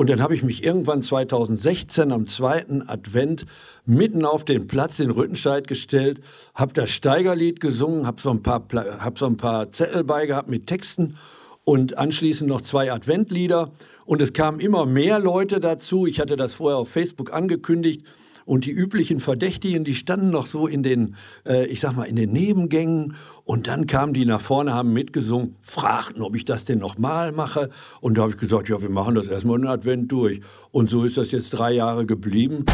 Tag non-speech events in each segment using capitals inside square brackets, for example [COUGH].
Und dann habe ich mich irgendwann 2016 am zweiten Advent mitten auf den Platz in Rüttenscheid gestellt, habe das Steigerlied gesungen, habe so, ein paar, hab so ein paar Zettel bei gehabt mit Texten und anschließend noch zwei Adventlieder. Und es kamen immer mehr Leute dazu. Ich hatte das vorher auf Facebook angekündigt. Und die üblichen Verdächtigen, die standen noch so in den, äh, ich sag mal, in den Nebengängen. Und dann kamen die nach vorne, haben mitgesungen, fragten, ob ich das denn nochmal mache. Und da habe ich gesagt, ja, wir machen das erstmal einen Advent durch. Und so ist das jetzt drei Jahre geblieben.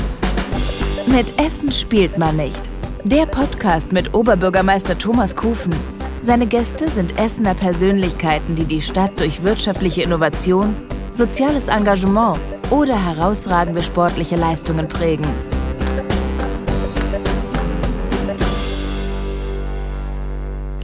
Mit Essen spielt man nicht. Der Podcast mit Oberbürgermeister Thomas Kufen. Seine Gäste sind Essener Persönlichkeiten, die die Stadt durch wirtschaftliche Innovation, soziales Engagement oder herausragende sportliche Leistungen prägen.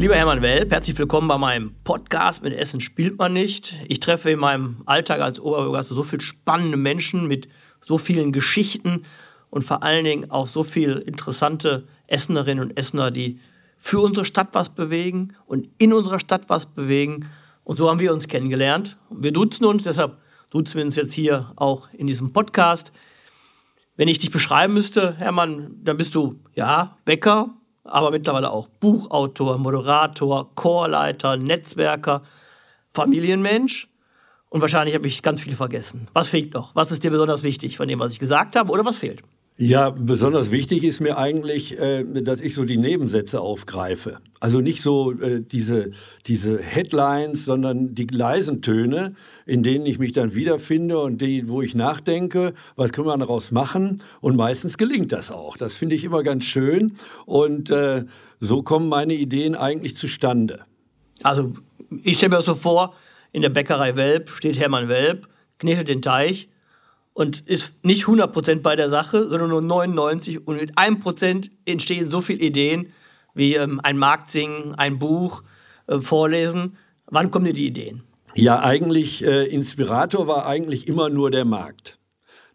Lieber Hermann Welp, herzlich willkommen bei meinem Podcast mit Essen spielt man nicht. Ich treffe in meinem Alltag als Oberbürgermeister so viele spannende Menschen mit so vielen Geschichten und vor allen Dingen auch so viele interessante Essenerinnen und Essener, die für unsere Stadt was bewegen und in unserer Stadt was bewegen. Und so haben wir uns kennengelernt. Wir duzen uns, deshalb duzen wir uns jetzt hier auch in diesem Podcast. Wenn ich dich beschreiben müsste, Hermann, dann bist du, ja, Bäcker, aber mittlerweile auch Buchautor, Moderator, Chorleiter, Netzwerker, Familienmensch. Und wahrscheinlich habe ich ganz viel vergessen. Was fehlt noch? Was ist dir besonders wichtig von dem, was ich gesagt habe? Oder was fehlt? Ja, besonders wichtig ist mir eigentlich, äh, dass ich so die Nebensätze aufgreife. Also nicht so äh, diese, diese Headlines, sondern die leisen Töne, in denen ich mich dann wiederfinde und die, wo ich nachdenke, was können wir daraus machen? Und meistens gelingt das auch. Das finde ich immer ganz schön. Und äh, so kommen meine Ideen eigentlich zustande. Also ich stelle mir so vor, in der Bäckerei Welp steht Hermann Welp, knetet den Teich und ist nicht 100% bei der Sache, sondern nur 99 und mit 1% entstehen so viele Ideen wie ähm, ein Markt singen, ein Buch äh, vorlesen. Wann kommen dir die Ideen? Ja, eigentlich äh, Inspirator war eigentlich immer nur der Markt.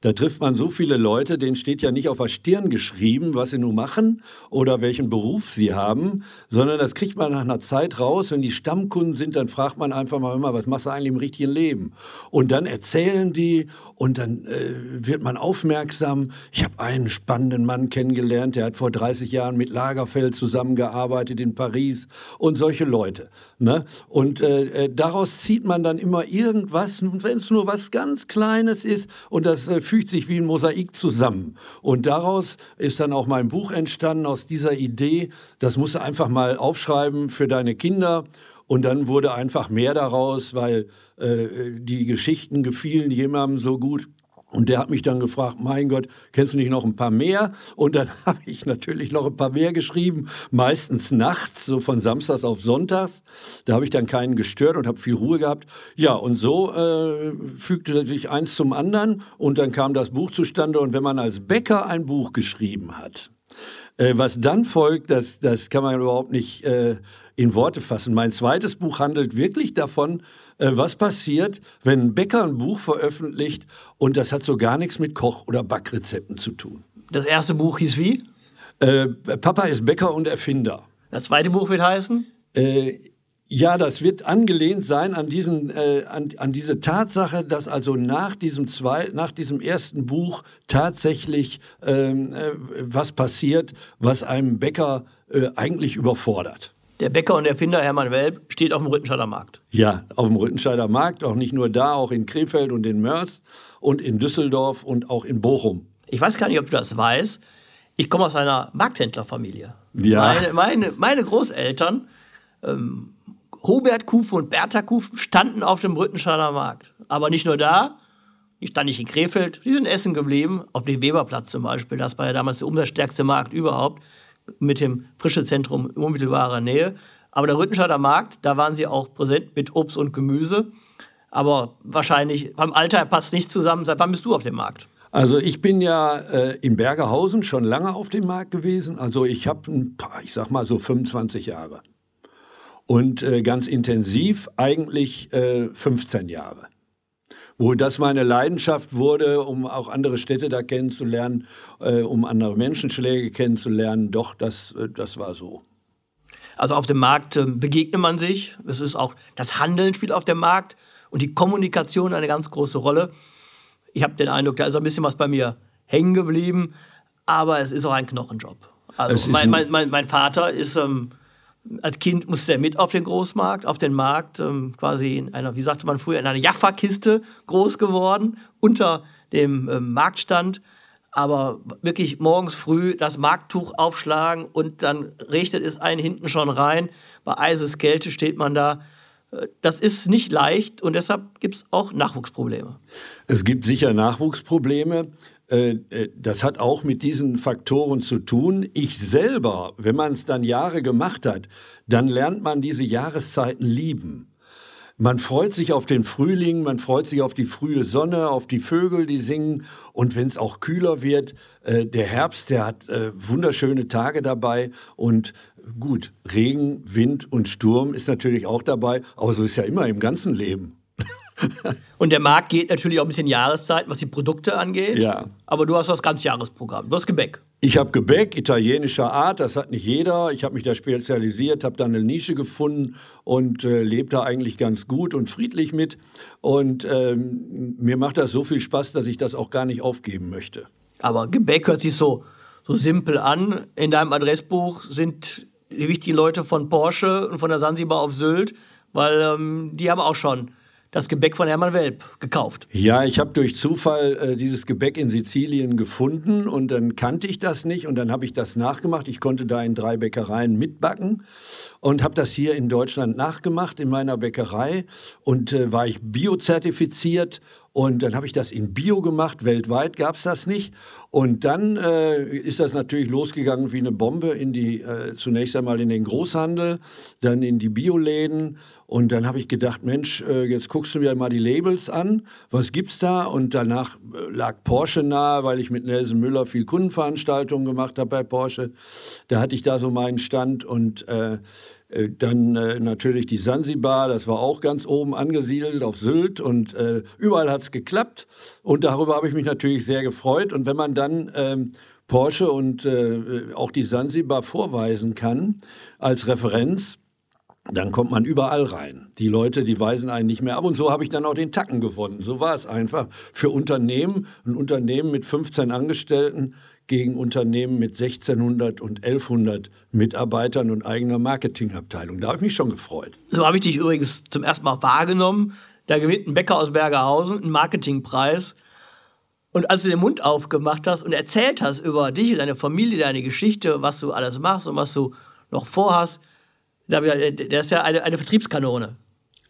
Da trifft man so viele Leute, denen steht ja nicht auf der Stirn geschrieben, was sie nun machen oder welchen Beruf sie haben, sondern das kriegt man nach einer Zeit raus. Wenn die Stammkunden sind, dann fragt man einfach mal immer, was machst du eigentlich im richtigen Leben? Und dann erzählen die und dann äh, wird man aufmerksam. Ich habe einen spannenden Mann kennengelernt, der hat vor 30 Jahren mit Lagerfeld zusammengearbeitet in Paris und solche Leute. Ne? Und äh, äh daraus zieht man dann immer irgendwas, wenn es nur was ganz Kleines ist und das äh, fügt sich wie ein Mosaik zusammen. Und daraus ist dann auch mein Buch entstanden, aus dieser Idee, das musst du einfach mal aufschreiben für deine Kinder. Und dann wurde einfach mehr daraus, weil äh, die Geschichten gefielen jemandem so gut, und der hat mich dann gefragt, mein Gott, kennst du nicht noch ein paar mehr? Und dann [LAUGHS] habe ich natürlich noch ein paar mehr geschrieben, meistens nachts, so von Samstags auf Sonntags. Da habe ich dann keinen gestört und habe viel Ruhe gehabt. Ja, und so äh, fügte sich eins zum anderen und dann kam das Buch zustande. Und wenn man als Bäcker ein Buch geschrieben hat, äh, was dann folgt, das, das kann man überhaupt nicht äh, in Worte fassen. Mein zweites Buch handelt wirklich davon, äh, was passiert, wenn ein Bäcker ein Buch veröffentlicht und das hat so gar nichts mit Koch- oder Backrezepten zu tun. Das erste Buch hieß wie? Äh, Papa ist Bäcker und Erfinder. Das zweite Buch wird heißen? Äh, ja, das wird angelehnt sein an, diesen, äh, an, an diese Tatsache, dass also nach diesem, zwei, nach diesem ersten Buch tatsächlich ähm, äh, was passiert, was einem Bäcker äh, eigentlich überfordert. Der Bäcker und Erfinder Hermann Welp steht auf dem Rüttenscheider Markt. Ja, auf dem Rüttenscheider Markt, auch nicht nur da, auch in Krefeld und in Mörs und in Düsseldorf und auch in Bochum. Ich weiß gar nicht, ob du das weißt. Ich komme aus einer Markthändlerfamilie. Ja. Meine, meine, meine Großeltern, ähm, Hubert Kufe und Bertha Kufe, standen auf dem Rüttenscheider Markt. Aber nicht nur da, die standen nicht in Krefeld, die sind in Essen geblieben, auf dem Weberplatz zum Beispiel. Das war ja damals der umsatzstärkste Markt überhaupt mit dem frische Zentrum in unmittelbarer Nähe. Aber der Rüttenscheider Markt, da waren sie auch präsent mit Obst und Gemüse. Aber wahrscheinlich beim Alter passt nicht zusammen. Seit wann bist du auf dem Markt? Also ich bin ja äh, in Bergerhausen schon lange auf dem Markt gewesen. Also ich habe ein paar, ich sag mal so 25 Jahre. Und äh, ganz intensiv eigentlich äh, 15 Jahre wo das meine Leidenschaft wurde, um auch andere Städte da kennenzulernen, äh, um andere Menschenschläge kennenzulernen. Doch, das, äh, das war so. Also auf dem Markt äh, begegnet man sich. Es ist auch das Handeln spielt auf dem Markt und die Kommunikation eine ganz große Rolle. Ich habe den Eindruck, da ist ein bisschen was bei mir hängen geblieben, aber es ist auch ein Knochenjob. Also mein, mein, mein, mein, Vater ist ähm, als Kind musste er mit auf den Großmarkt, auf den Markt, ähm, quasi in einer, wie sagte man früher, in einer Jaffa-Kiste groß geworden, unter dem ähm, Marktstand. Aber wirklich morgens früh das Markttuch aufschlagen und dann regnet es einen hinten schon rein. Bei Eiseskälte steht man da. Äh, das ist nicht leicht und deshalb gibt es auch Nachwuchsprobleme. Es gibt sicher Nachwuchsprobleme. Äh, äh, das hat auch mit diesen Faktoren zu tun. Ich selber, wenn man es dann Jahre gemacht hat, dann lernt man diese Jahreszeiten lieben. Man freut sich auf den Frühling, man freut sich auf die frühe Sonne, auf die Vögel, die singen. Und wenn es auch kühler wird, äh, der Herbst, der hat äh, wunderschöne Tage dabei. Und gut, Regen, Wind und Sturm ist natürlich auch dabei. Aber so ist ja immer im ganzen Leben. [LAUGHS] Und der Markt geht natürlich auch mit den Jahreszeiten, was die Produkte angeht. Ja. Aber du hast das Ganzjahresprogramm. Du hast Gebäck. Ich habe Gebäck italienischer Art, das hat nicht jeder. Ich habe mich da spezialisiert, habe da eine Nische gefunden und äh, lebe da eigentlich ganz gut und friedlich mit. Und ähm, mir macht das so viel Spaß, dass ich das auch gar nicht aufgeben möchte. Aber Gebäck hört sich so, so simpel an. In deinem Adressbuch sind die wichtigen Leute von Porsche und von der Sansibar auf Sylt, weil ähm, die haben auch schon das Gebäck von Hermann Welp gekauft. Ja, ich habe durch Zufall äh, dieses Gebäck in Sizilien gefunden und dann kannte ich das nicht und dann habe ich das nachgemacht. Ich konnte da in drei Bäckereien mitbacken und habe das hier in Deutschland nachgemacht in meiner Bäckerei und äh, war ich biozertifiziert und dann habe ich das in Bio gemacht, weltweit gab es das nicht. Und dann äh, ist das natürlich losgegangen wie eine Bombe in die, äh, zunächst einmal in den Großhandel, dann in die Bioläden. Und dann habe ich gedacht, Mensch, äh, jetzt guckst du mir mal die Labels an, was gibt's da? Und danach äh, lag Porsche nahe, weil ich mit Nelson Müller viel Kundenveranstaltungen gemacht habe bei Porsche. Da hatte ich da so meinen Stand und äh, dann äh, natürlich die Sansibar, das war auch ganz oben angesiedelt auf Sylt und äh, überall hat es geklappt und darüber habe ich mich natürlich sehr gefreut. Und wenn man dann ähm, Porsche und äh, auch die Sansibar vorweisen kann als Referenz, dann kommt man überall rein. Die Leute, die weisen einen nicht mehr ab. Und so habe ich dann auch den Tacken gewonnen. So war es einfach. Für Unternehmen, ein Unternehmen mit 15 Angestellten gegen Unternehmen mit 1600 und 1100 Mitarbeitern und eigener Marketingabteilung. Da habe ich mich schon gefreut. So habe ich dich übrigens zum ersten Mal wahrgenommen. Da gewinnt ein Bäcker aus Bergerhausen einen Marketingpreis. Und als du den Mund aufgemacht hast und erzählt hast über dich und deine Familie, deine Geschichte, was du alles machst und was du noch vorhast, der ist ja eine, eine Vertriebskanone.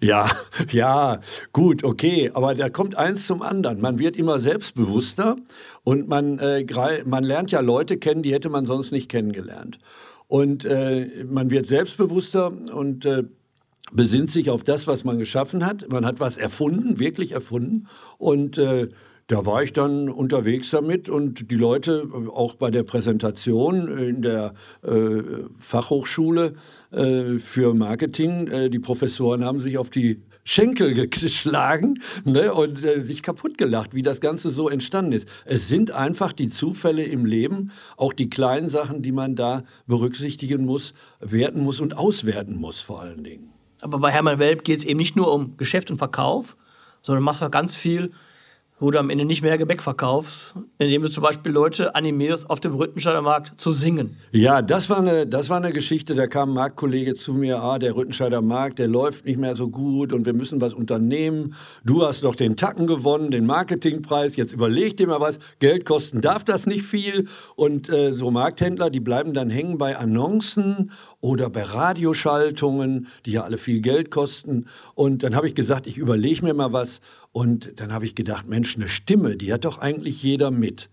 Ja, [LAUGHS] ja, gut, okay, aber da kommt eins zum anderen. Man wird immer selbstbewusster und man, äh, man lernt ja Leute kennen, die hätte man sonst nicht kennengelernt. Und äh, man wird selbstbewusster und äh, besinnt sich auf das, was man geschaffen hat. Man hat was erfunden, wirklich erfunden. Und äh, da war ich dann unterwegs damit und die Leute, auch bei der Präsentation in der äh, Fachhochschule äh, für Marketing, äh, die Professoren haben sich auf die Schenkel [LAUGHS] geschlagen ne, und äh, sich kaputt gelacht, wie das Ganze so entstanden ist. Es sind einfach die Zufälle im Leben, auch die kleinen Sachen, die man da berücksichtigen muss, werten muss und auswerten muss vor allen Dingen. Aber bei Hermann Welp geht es eben nicht nur um Geschäft und Verkauf, sondern machst auch ganz viel wo du am Ende nicht mehr Gebäck verkaufst, indem du zum Beispiel Leute animierst, auf dem Rüttenscheider Markt zu singen. Ja, das war eine, das war eine Geschichte, da kam ein Marktkollege zu mir, ah, der Rüttenscheider Markt, der läuft nicht mehr so gut und wir müssen was unternehmen. Du hast doch den Tacken gewonnen, den Marketingpreis, jetzt überleg dir mal was, Geld kosten darf das nicht viel. Und äh, so Markthändler, die bleiben dann hängen bei Annoncen oder bei Radioschaltungen, die ja alle viel Geld kosten. Und dann habe ich gesagt, ich überlege mir mal was. Und dann habe ich gedacht, Mensch, eine Stimme, die hat doch eigentlich jeder mit.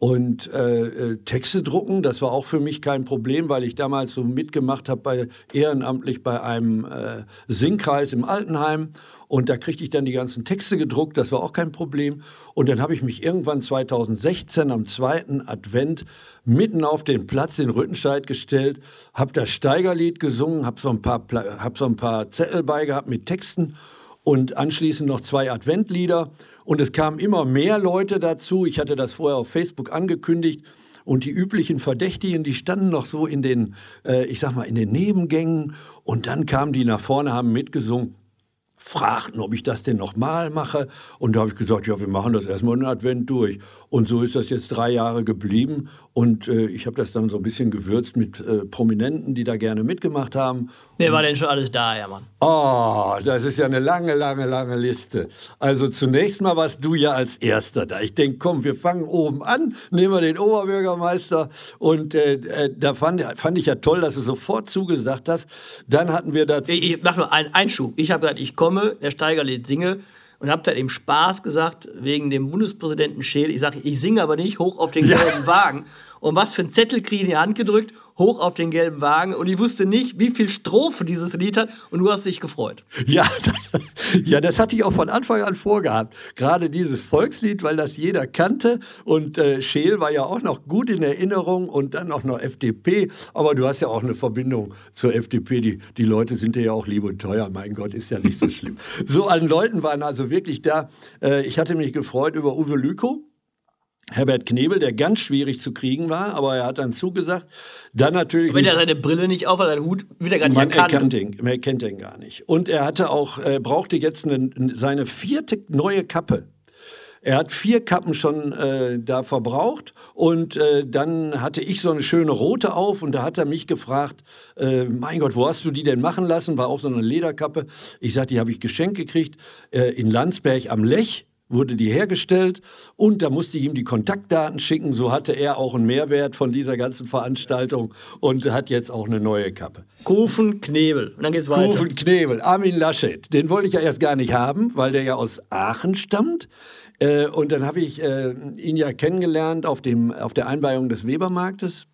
Und äh, äh, Texte drucken, das war auch für mich kein Problem, weil ich damals so mitgemacht habe bei ehrenamtlich bei einem äh, Singkreis im Altenheim. Und da kriegte ich dann die ganzen Texte gedruckt, das war auch kein Problem. Und dann habe ich mich irgendwann 2016 am zweiten Advent mitten auf den Platz in Rüttenscheid gestellt, habe das Steigerlied gesungen, habe so, ein paar, hab so ein paar Zettel beigehabt mit Texten und anschließend noch zwei Adventlieder. Und es kamen immer mehr Leute dazu. Ich hatte das vorher auf Facebook angekündigt. Und die üblichen Verdächtigen, die standen noch so in den, äh, ich sag mal, in den Nebengängen. Und dann kamen die nach vorne, haben mitgesungen. Fragten, ob ich das denn nochmal mache. Und da habe ich gesagt, ja, wir machen das erstmal einen Advent durch. Und so ist das jetzt drei Jahre geblieben. Und äh, ich habe das dann so ein bisschen gewürzt mit äh, Prominenten, die da gerne mitgemacht haben. Wer war denn schon alles da, Hermann? Oh, das ist ja eine lange, lange, lange Liste. Also zunächst mal warst du ja als Erster da. Ich denke, komm, wir fangen oben an, nehmen wir den Oberbürgermeister. Und äh, äh, da fand, fand ich ja toll, dass du sofort zugesagt hast. Dann hatten wir dazu... Ich, ich mach nur einen Einschub. Ich habe gesagt, ich komme, der Steigerlied singe und habe dann im Spaß gesagt, wegen dem Bundespräsidenten Scheel, ich sage, ich singe aber nicht hoch auf den gelben ja. Wagen. Und was für ein Zettel kriege ich in die Hand gedrückt hoch auf den gelben Wagen und ich wusste nicht, wie viel Strophe dieses Lied hat und du hast dich gefreut. Ja, [LAUGHS] das, ja, das hatte ich auch von Anfang an vorgehabt. Gerade dieses Volkslied, weil das jeder kannte und äh, Scheel war ja auch noch gut in Erinnerung und dann auch noch FDP, aber du hast ja auch eine Verbindung zur FDP, die, die Leute sind dir ja auch lieb und teuer, mein Gott, ist ja nicht so schlimm. so an Leuten waren also wirklich da. Äh, ich hatte mich gefreut über Uwe Lükow, Herbert Knebel, der ganz schwierig zu kriegen war, aber er hat dann zugesagt. Dann natürlich. wenn er seine Brille nicht auf hat, seinen Hut, wird er gar nicht man erkannt. Erkennt ihn, man erkennt ihn gar nicht. Und er hatte auch, äh, brauchte jetzt eine, seine vierte neue Kappe. Er hat vier Kappen schon äh, da verbraucht und äh, dann hatte ich so eine schöne rote auf und da hat er mich gefragt, äh, mein Gott, wo hast du die denn machen lassen? War auch so eine Lederkappe. Ich sagte, die habe ich geschenkt gekriegt äh, in Landsberg am Lech wurde die hergestellt und da musste ich ihm die Kontaktdaten schicken. So hatte er auch einen Mehrwert von dieser ganzen Veranstaltung und hat jetzt auch eine neue Kappe. Kufen Knebel. Und dann geht's weiter. Kufen Knebel, Armin Laschet. Den wollte ich ja erst gar nicht haben, weil der ja aus Aachen stammt. Äh, und dann habe ich äh, ihn ja kennengelernt auf, dem, auf der Einweihung des Webermarktes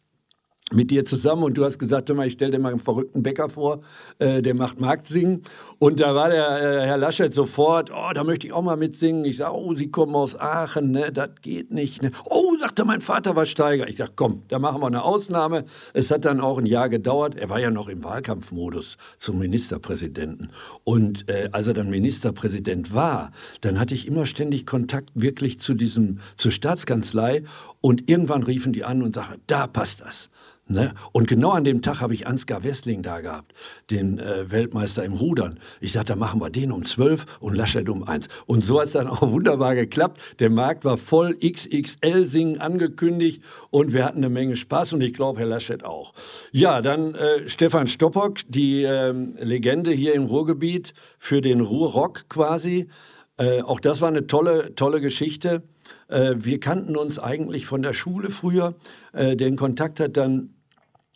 mit dir zusammen und du hast gesagt, hör mal, ich stell dir mal einen verrückten Bäcker vor, äh, der macht Marktsingen. Und da war der äh, Herr Laschet sofort, oh, da möchte ich auch mal mitsingen. Ich sage, oh, Sie kommen aus Aachen, ne, das geht nicht. Ne. Oh, sagte mein Vater war Steiger. Ich sage, komm, da machen wir eine Ausnahme. Es hat dann auch ein Jahr gedauert. Er war ja noch im Wahlkampfmodus zum Ministerpräsidenten. Und äh, als er dann Ministerpräsident war, dann hatte ich immer ständig Kontakt wirklich zu diesem, zur Staatskanzlei. Und irgendwann riefen die an und sagten, da passt das. Ne? Und genau an dem Tag habe ich Ansgar Westling da gehabt, den äh, Weltmeister im Rudern. Ich sagte, da machen wir den um 12 und Laschet um 1. Und so hat es dann [LAUGHS] auch wunderbar geklappt. Der Markt war voll, XXL singen angekündigt und wir hatten eine Menge Spaß und ich glaube, Herr Laschet auch. Ja, dann äh, Stefan Stoppock, die äh, Legende hier im Ruhrgebiet für den Ruhrrock quasi. Äh, auch das war eine tolle, tolle Geschichte. Äh, wir kannten uns eigentlich von der Schule früher. Äh, den Kontakt hat dann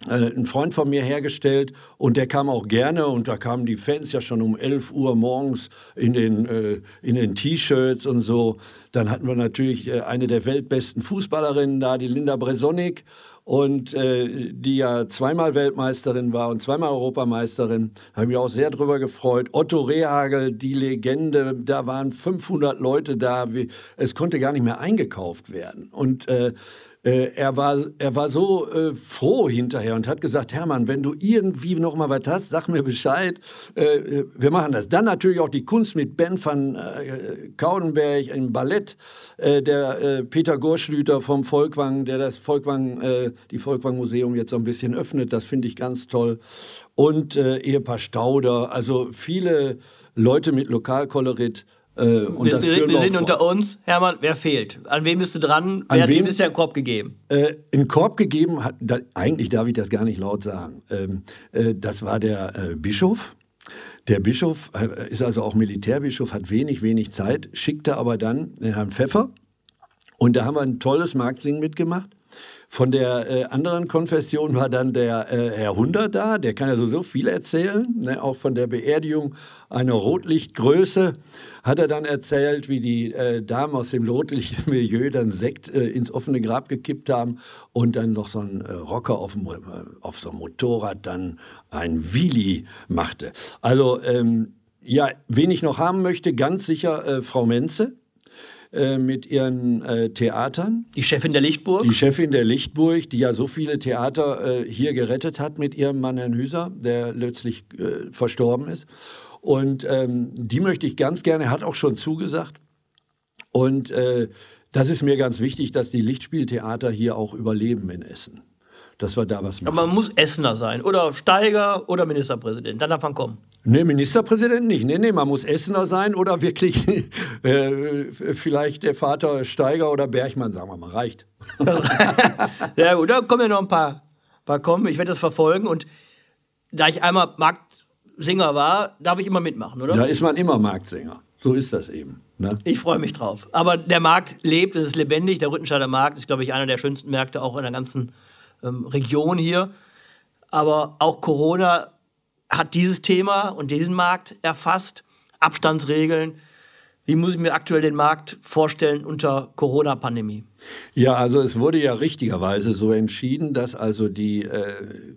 äh, ein Freund von mir hergestellt und der kam auch gerne und da kamen die Fans ja schon um 11 Uhr morgens in den, äh, den T-Shirts und so. Dann hatten wir natürlich eine der weltbesten Fußballerinnen da, die Linda Bresonik und äh, die ja zweimal Weltmeisterin war und zweimal Europameisterin. Habe ich mich auch sehr drüber gefreut. Otto Rehagel, die Legende, da waren 500 Leute da. Wie, es konnte gar nicht mehr eingekauft werden. Und äh, äh, er, war, er war so äh, froh hinterher und hat gesagt, Hermann, wenn du irgendwie noch mal was hast, sag mir Bescheid. Äh, äh wir machen das. Dann natürlich auch die Kunst mit Ben van äh, Kaudenberg im Ballett, äh, der Peter Gorschlüter vom Volkwang, der das Volkwang, die Volkwang Museum jetzt so ein bisschen öffnet. Das finde ich ganz toll. Und Ehepaar Stauder, also viele Leute mit Lokalkolorit. Äh, wir, wir, sind unter uns. Hermann, wer fehlt? An wem bist du dran? Wer hat dir bisher einen Korb gegeben? Äh, einen Korb gegeben hat, da, eigentlich darf ich das gar nicht laut sagen. Ähm, äh, das war der äh, Bischof. Der Bischof äh, ist also auch Militärbischof, hat wenig, wenig Zeit, schickte aber dann den Herrn Pfeffer. Und da haben wir ein tolles Marktsingen mitgemacht. Von der äh, anderen Konfession war dann der äh, Herr Hunder da, der kann ja so, viel erzählen, ne? auch von der Beerdigung einer Rotlichtgröße hat er dann erzählt, wie die äh, Damen aus dem Rotlichtmilieu dann Sekt äh, ins offene Grab gekippt haben und dann noch so ein äh, Rocker auf, dem, äh, auf so einem Motorrad dann ein Wheelie machte. Also ähm, ja, wen ich noch haben möchte, ganz sicher äh, Frau Menze, äh, mit ihren äh, Theatern. Die Chefin der Lichtburg? Die Chefin der Lichtburg, die ja so viele Theater äh, hier gerettet hat mit ihrem Mann Herrn Hüser, der letztlich äh, verstorben ist. Und ähm, die möchte ich ganz gerne, hat auch schon zugesagt. Und äh, das ist mir ganz wichtig, dass die Lichtspieltheater hier auch überleben in Essen. Dass wir da was machen. Aber man muss Essener sein oder Steiger oder Ministerpräsident. Dann darf man kommen. Nee, Ministerpräsident nicht. Nee, nee, man muss Essener sein oder wirklich [LAUGHS] äh, vielleicht der Vater Steiger oder Bergmann, sagen wir mal, reicht. [LAUGHS] ja gut, da kommen ja noch ein paar, paar kommen. Ich werde das verfolgen und da ich einmal Marktsänger war, darf ich immer mitmachen, oder? Da ist man immer Marktsänger. So ist das eben. Ne? Ich freue mich drauf. Aber der Markt lebt, es ist lebendig. Der Rüttenscheider Markt ist, glaube ich, einer der schönsten Märkte auch in der ganzen ähm, Region hier. Aber auch Corona hat dieses Thema und diesen Markt erfasst. Abstandsregeln. Wie muss ich mir aktuell den Markt vorstellen unter Corona-Pandemie? Ja, also es wurde ja richtigerweise so entschieden, dass also die äh,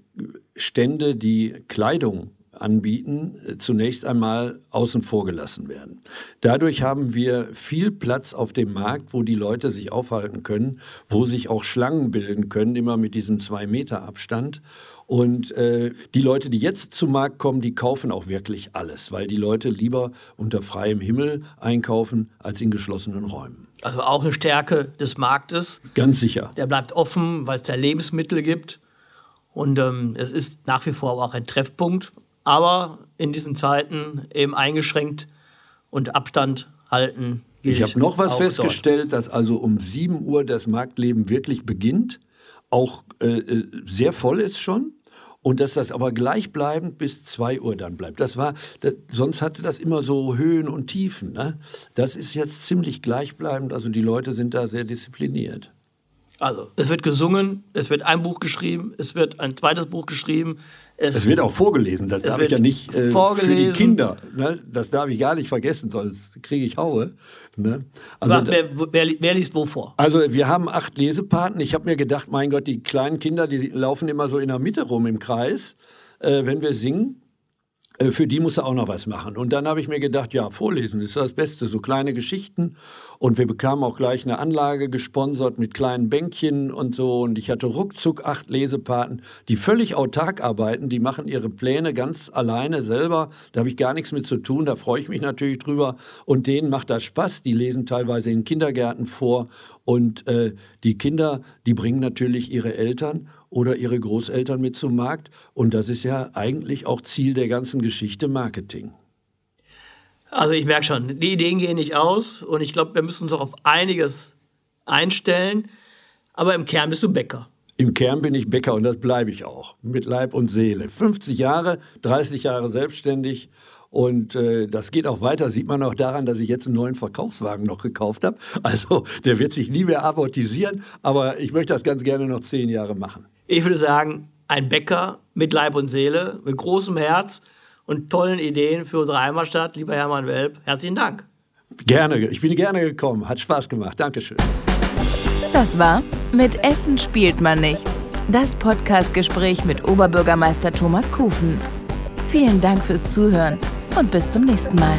Stände, die Kleidung anbieten, äh, zunächst einmal außen vor gelassen werden. Dadurch haben wir viel Platz auf dem Markt, wo die Leute sich aufhalten können, wo sich auch Schlangen bilden können, immer mit diesem zwei Meter Abstand. Und äh, die Leute, die jetzt zum Markt kommen, die kaufen auch wirklich alles, weil die Leute lieber unter freiem Himmel einkaufen als in geschlossenen Räumen. Also auch eine Stärke des Marktes. Ganz sicher. Der bleibt offen, weil es da Lebensmittel gibt. Und ähm, es ist nach wie vor auch ein Treffpunkt aber in diesen Zeiten eben eingeschränkt und Abstand halten. Ich habe noch was festgestellt, dort. dass also um 7 Uhr das Marktleben wirklich beginnt, auch äh, äh, sehr voll ist schon. Und dass das aber gleichbleibend bis 2 Uhr dann bleibt. Das war, das, sonst hatte das immer so Höhen und Tiefen. Ne? Das ist jetzt ziemlich gleichbleibend. Also die Leute sind da sehr diszipliniert. Also, es wird gesungen, es wird ein Buch geschrieben, es wird ein zweites Buch geschrieben. Es, es wird auch vorgelesen, das darf ich ja nicht äh, für die Kinder. Ne? Das darf ich gar nicht vergessen, sonst kriege ich Haue. Ne? Also, Was, wer, wer, wer, liest wo vor? Also wir haben acht Lesepaten. Ich habe mir gedacht, mein Gott, die kleinen Kinder, die laufen immer so in der Mitte rum im Kreis, äh, wenn wir singen. Äh, für die muss er auch noch was machen. Und dann habe ich mir gedacht, ja, vorlesen ist das Beste, so kleine Geschichten. Und wir bekamen auch gleich eine Anlage gesponsert mit kleinen Bänkchen und so. Und ich hatte ruckzuck acht Lesepaten, die völlig autark arbeiten. Die machen ihre Pläne ganz alleine selber. Da habe ich gar nichts mit zu tun. Da freue ich mich natürlich drüber. Und denen macht das Spaß. Die lesen teilweise in Kindergärten vor. Und äh, die Kinder, die bringen natürlich ihre Eltern oder ihre Großeltern mit zum Markt. Und das ist ja eigentlich auch Ziel der ganzen Geschichte Marketing. Also ich merke schon, die Ideen gehen nicht aus und ich glaube, wir müssen uns auch auf einiges einstellen. Aber im Kern bist du Bäcker. Im Kern bin ich Bäcker und das bleibe ich auch, mit Leib und Seele. 50 Jahre, 30 Jahre selbstständig und äh, das geht auch weiter, sieht man auch daran, dass ich jetzt einen neuen Verkaufswagen noch gekauft habe. Also der wird sich nie mehr amortisieren, aber ich möchte das ganz gerne noch zehn Jahre machen. Ich würde sagen, ein Bäcker mit Leib und Seele, mit großem Herz und tollen Ideen für unsere Heimatstadt. Lieber Hermann Welp, herzlichen Dank. Gerne, ich bin gerne gekommen. Hat Spaß gemacht. Dankeschön. Das war Mit Essen spielt man nicht. Das Podcastgespräch mit Oberbürgermeister Thomas Kufen. Vielen Dank fürs Zuhören und bis zum nächsten Mal.